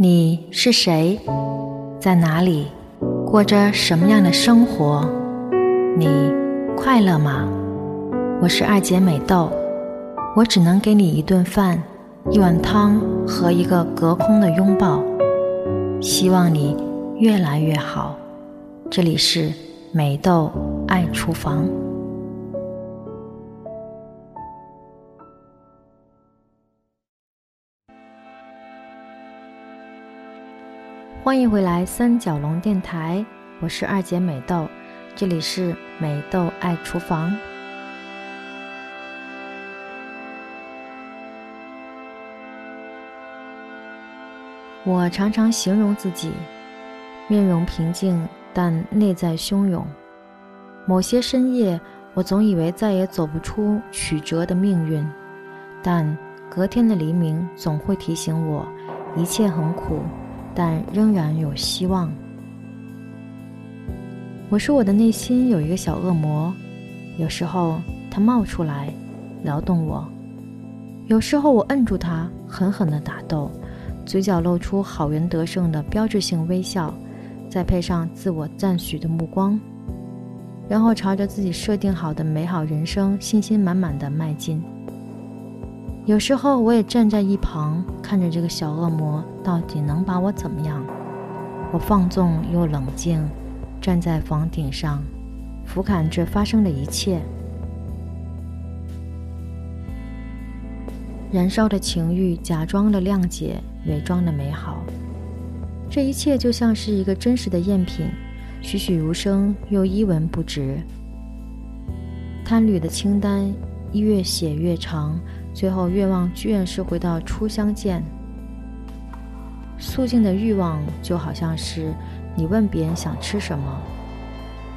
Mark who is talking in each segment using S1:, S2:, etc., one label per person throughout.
S1: 你是谁？在哪里？过着什么样的生活？你快乐吗？我是二姐美豆，我只能给你一顿饭、一碗汤和一个隔空的拥抱。希望你越来越好。这里是美豆爱厨房。欢迎回来三角龙电台，我是二姐美豆，这里是美豆爱厨房。我常常形容自己，面容平静，但内在汹涌。某些深夜，我总以为再也走不出曲折的命运，但隔天的黎明总会提醒我，一切很苦。但仍然有希望。我说，我的内心有一个小恶魔，有时候它冒出来，撩动我；有时候我摁住它，狠狠地打斗，嘴角露出好人得胜的标志性微笑，再配上自我赞许的目光，然后朝着自己设定好的美好人生信心满满的迈进。有时候我也站在一旁，看着这个小恶魔到底能把我怎么样。我放纵又冷静，站在房顶上，俯瞰着发生的一切。燃烧的情欲，假装的谅解，伪装的美好。这一切就像是一个真实的赝品，栩栩如生又一文不值。贪侣的清单越写越长。最后，愿望居然是回到初相见。肃静的欲望就好像是你问别人想吃什么，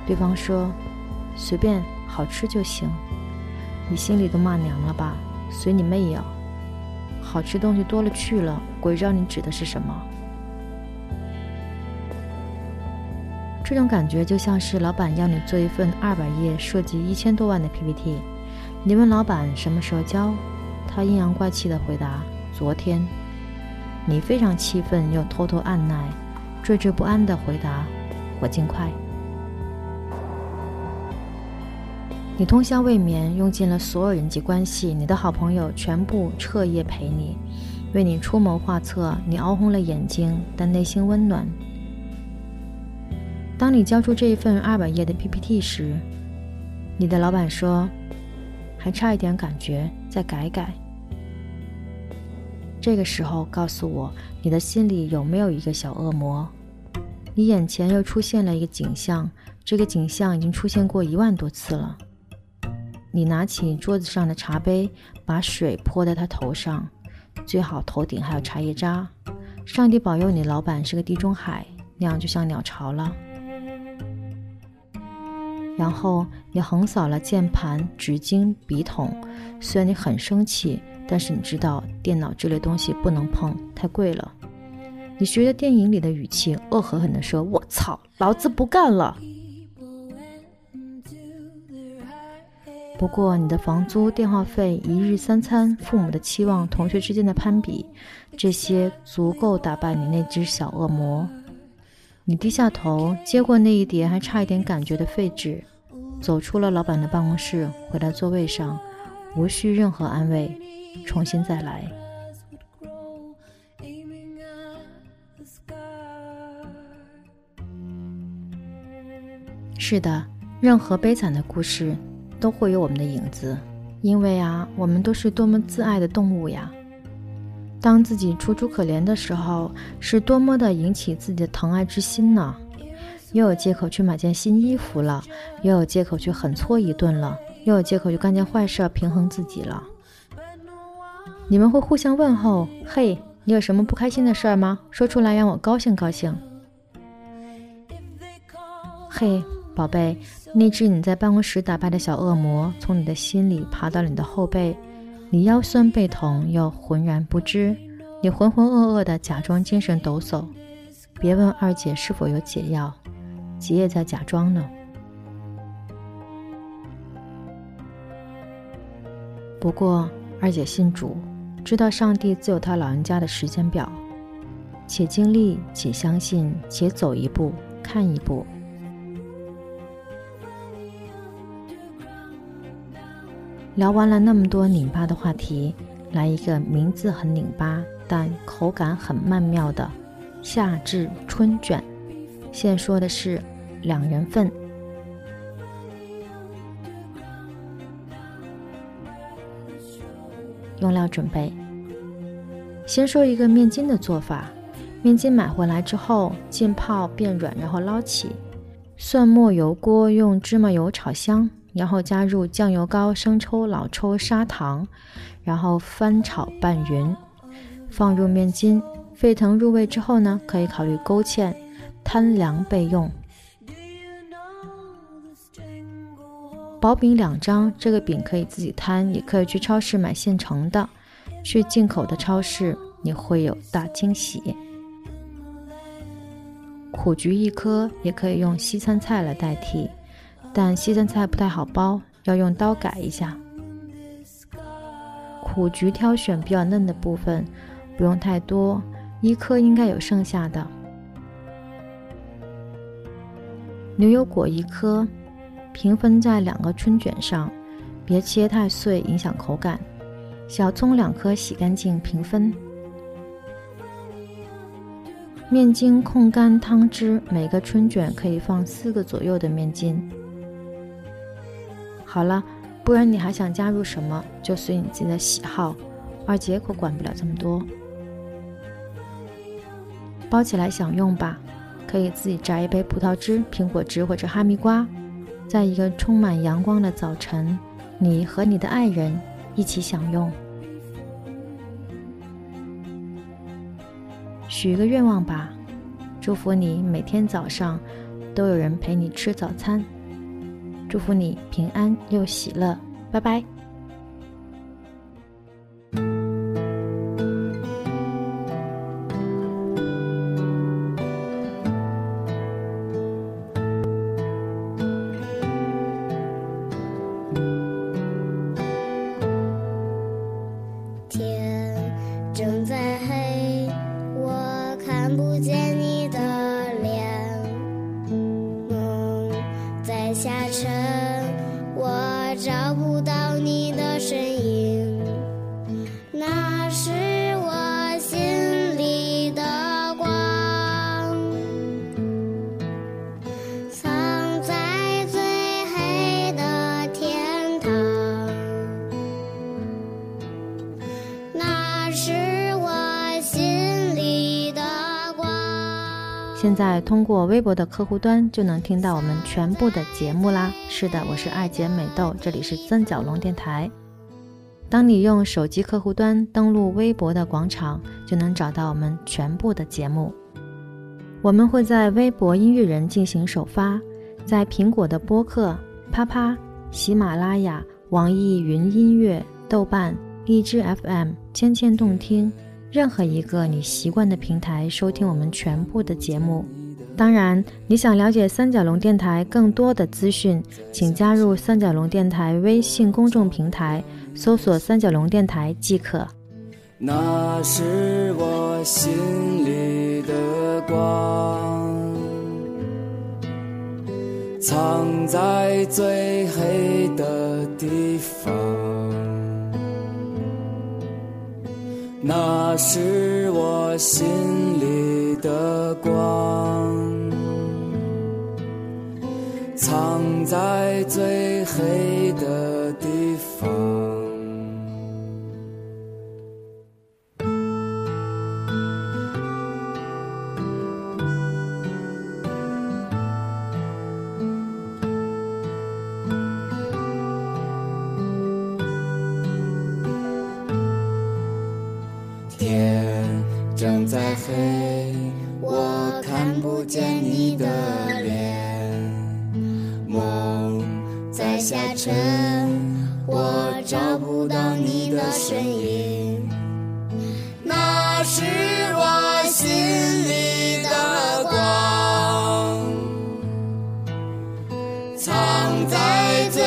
S1: 对方说随便好吃就行，你心里都骂娘了吧？随你妹呀！好吃东西多了去了，鬼知道你指的是什么。这种感觉就像是老板要你做一份二百页、涉及一千多万的 PPT，你问老板什么时候交？他阴阳怪气的回答：“昨天。”你非常气愤又偷偷按耐，惴惴不安的回答：“我尽快。”你通宵未眠，用尽了所有人际关系，你的好朋友全部彻夜陪你，为你出谋划策。你熬红了眼睛，但内心温暖。当你交出这一份二百页的 PPT 时，你的老板说：“还差一点感觉，再改改。”这个时候，告诉我你的心里有没有一个小恶魔？你眼前又出现了一个景象，这个景象已经出现过一万多次了。你拿起桌子上的茶杯，把水泼在他头上，最好头顶还有茶叶渣。上帝保佑你，老板是个地中海，那样就像鸟巢了。然后你横扫了键盘、纸巾、笔筒，虽然你很生气。但是你知道，电脑这类东西不能碰，太贵了。你学着电影里的语气，恶狠狠地说：“我操，老子不干了！”不过，你的房租、电话费、一日三餐、父母的期望、同学之间的攀比，这些足够打败你那只小恶魔。你低下头，接过那一叠还差一点感觉的废纸，走出了老板的办公室，回到座位上，无需任何安慰。重新再来。是的，任何悲惨的故事都会有我们的影子，因为啊，我们都是多么自爱的动物呀！当自己楚楚可怜的时候，是多么的引起自己的疼爱之心呢？又有借口去买件新衣服了，又有借口去狠搓一顿了，又有借口去干件坏事平衡自己了。你们会互相问候，嘿，你有什么不开心的事儿吗？说出来让我高兴高兴。嘿，宝贝，那只你在办公室打败的小恶魔，从你的心里爬到了你的后背，你腰酸背痛又浑然不知，你浑浑噩噩的假装精神抖擞。别问二姐是否有解药，姐也在假装呢。不过二姐信主。知道上帝自有他老人家的时间表，且经历，且相信，且走一步，看一步。聊完了那么多拧巴的话题，来一个名字很拧巴，但口感很曼妙的夏至春卷。现说的是两人份。用料准备：先说一个面筋的做法。面筋买回来之后浸泡变软，然后捞起，蒜末油锅用芝麻油炒香，然后加入酱油膏、生抽、老抽、砂糖，然后翻炒拌匀，放入面筋，沸腾入味之后呢，可以考虑勾芡，摊凉备用。薄饼两张，这个饼可以自己摊，也可以去超市买现成的。去进口的超市，你会有大惊喜。苦菊一颗，也可以用西餐菜来代替，但西餐菜不太好包，要用刀改一下。苦菊挑选比较嫩的部分，不用太多，一颗应该有剩下的。牛油果一颗，平分在两个春卷上，别切太碎，影响口感。小葱两颗，洗干净平分。面筋控干汤汁，每个春卷可以放四个左右的面筋。好了，不然你还想加入什么，就随你自己的喜好。二姐可管不了这么多。包起来享用吧，可以自己榨一杯葡萄汁、苹果汁或者哈密瓜，在一个充满阳光的早晨，你和你的爱人一起享用。许一个愿望吧，祝福你每天早上都有人陪你吃早餐，祝福你平安又喜乐，拜拜。天正在黑现在通过微博的客户端就能听到我们全部的节目啦。是的，我是爱姐美豆，这里是三角龙电台。当你用手机客户端登录微博的广场，就能找到我们全部的节目。我们会在微博音乐人进行首发，在苹果的播客、啪啪、喜马拉雅、网易云音乐、豆瓣、荔枝 FM、千千动听。任何一个你习惯的平台收听我们全部的节目。当然，你想了解三角龙电台更多的资讯，请加入三角龙电台微信公众平台，搜索“三角龙电台”即可。
S2: 那是我心里的光，藏在最黑的地方。那是我心里的光，藏在最黑黑，我看不见你的脸。梦在下沉，我找不到你的身影。那是我心里的光，藏在最